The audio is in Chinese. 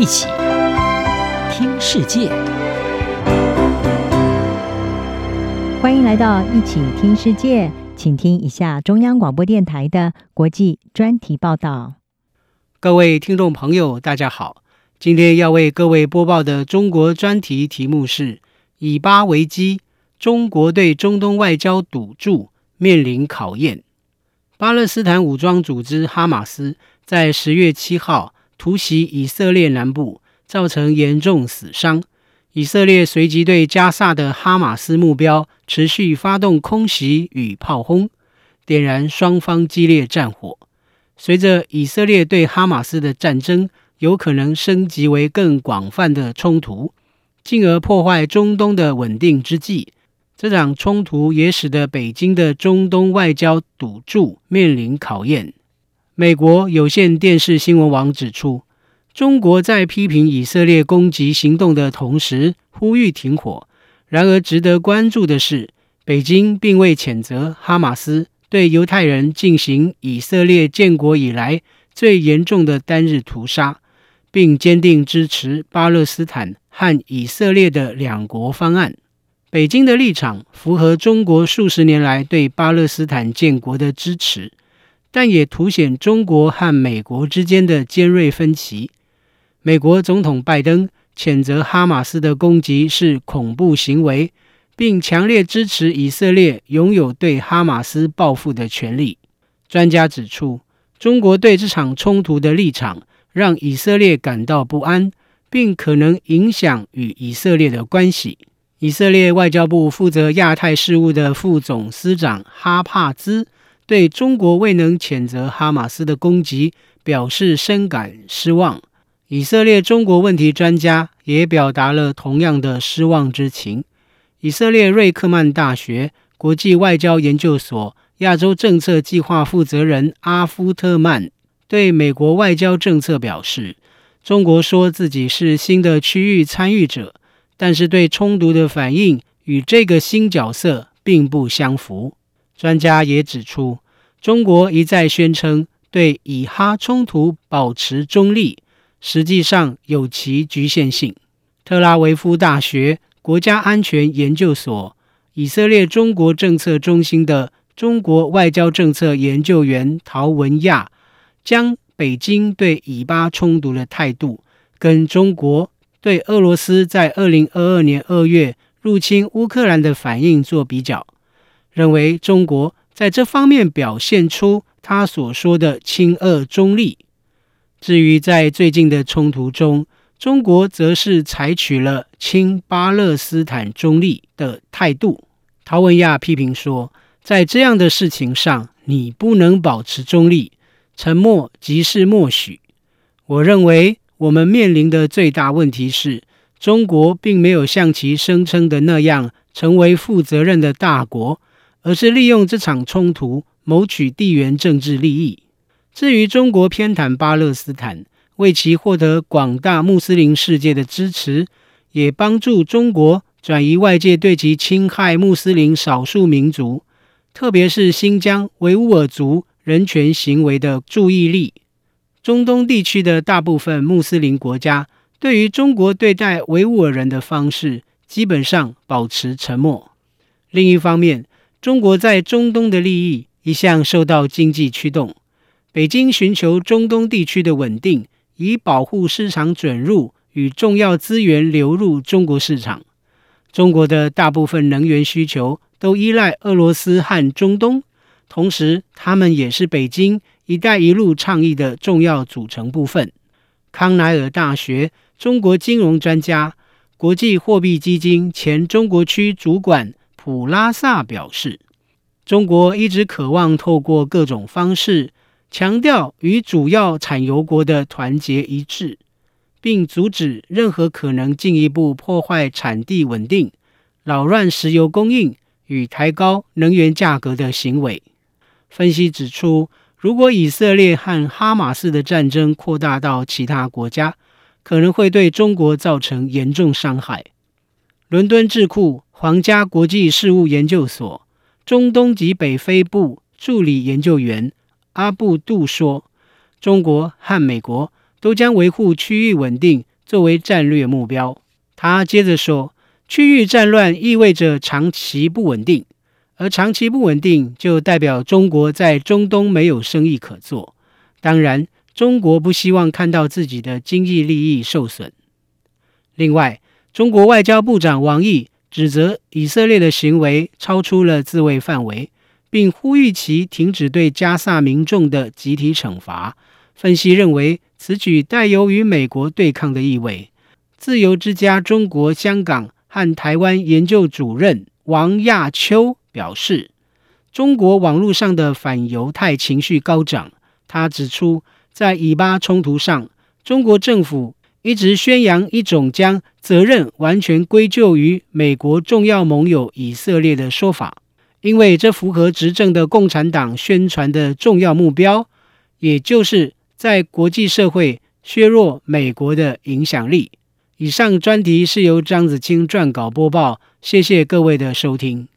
一起听世界，欢迎来到一起听世界，请听一下中央广播电台的国际专题报道。各位听众朋友，大家好，今天要为各位播报的中国专题题目是：以巴危机，中国对中东外交赌注面临考验。巴勒斯坦武装组织哈马斯在十月七号突袭以色列南部，造成严重死伤。以色列随即对加萨的哈马斯目标持续发动空袭与炮轰，点燃双方激烈战火。随着以色列对哈马斯的战争有可能升级为更广泛的冲突，进而破坏中东的稳定之际。这场冲突也使得北京的中东外交赌注面临考验。美国有线电视新闻网指出，中国在批评以色列攻击行动的同时，呼吁停火。然而，值得关注的是，北京并未谴责哈马斯对犹太人进行以色列建国以来最严重的单日屠杀，并坚定支持巴勒斯坦和以色列的两国方案。北京的立场符合中国数十年来对巴勒斯坦建国的支持，但也凸显中国和美国之间的尖锐分歧。美国总统拜登谴责哈马斯的攻击是恐怖行为，并强烈支持以色列拥有对哈马斯报复的权利。专家指出，中国对这场冲突的立场让以色列感到不安，并可能影响与以色列的关系。以色列外交部负责亚太事务的副总司长哈帕兹对中国未能谴责哈马斯的攻击表示深感失望。以色列中国问题专家也表达了同样的失望之情。以色列瑞克曼大学国际外交研究所亚洲政策计划负责人阿夫特曼对美国外交政策表示：“中国说自己是新的区域参与者。”但是对冲突的反应与这个新角色并不相符。专家也指出，中国一再宣称对以哈冲突保持中立，实际上有其局限性。特拉维夫大学国家安全研究所以色列中国政策中心的中国外交政策研究员陶文亚将北京对以巴冲突的态度跟中国。对俄罗斯在二零二二年二月入侵乌克兰的反应做比较，认为中国在这方面表现出他所说的亲俄中立。至于在最近的冲突中，中国则是采取了亲巴勒斯坦中立的态度。陶文亚批评说，在这样的事情上，你不能保持中立，沉默即是默许。我认为。我们面临的最大问题是，中国并没有像其声称的那样成为负责任的大国，而是利用这场冲突谋取地缘政治利益。至于中国偏袒巴勒斯坦，为其获得广大穆斯林世界的支持，也帮助中国转移外界对其侵害穆斯林少数民族，特别是新疆维吾尔族人权行为的注意力。中东地区的大部分穆斯林国家对于中国对待维吾尔人的方式，基本上保持沉默。另一方面，中国在中东的利益一向受到经济驱动。北京寻求中东地区的稳定，以保护市场准入与重要资源流入中国市场。中国的大部分能源需求都依赖俄罗斯和中东，同时，他们也是北京。“一带一路”倡议的重要组成部分。康奈尔大学中国金融专家、国际货币基金前中国区主管普拉萨表示：“中国一直渴望透过各种方式强调与主要产油国的团结一致，并阻止任何可能进一步破坏产地稳定、扰乱石油供应与抬高能源价格的行为。”分析指出。如果以色列和哈马斯的战争扩大到其他国家，可能会对中国造成严重伤害。伦敦智库皇家国际事务研究所中东及北非部助理研究员阿布杜说：“中国和美国都将维护区域稳定作为战略目标。他接着说，区域战乱意味着长期不稳定，而长期不稳定就代表中国在中东没有生意可做。当然，中国不希望看到自己的经济利益受损。另外，中国外交部长王毅指责以色列的行为超出了自卫范围，并呼吁其停止对加萨民众的集体惩罚。分析认为，此举带有与美国对抗的意味。自由之家中国香港和台湾研究主任王亚秋表示，中国网络上的反犹太情绪高涨。他指出，在以巴冲突上，中国政府一直宣扬一种将责任完全归咎于美国重要盟友以色列的说法，因为这符合执政的共产党宣传的重要目标，也就是。在国际社会削弱美国的影响力。以上专题是由张子清撰稿播报，谢谢各位的收听。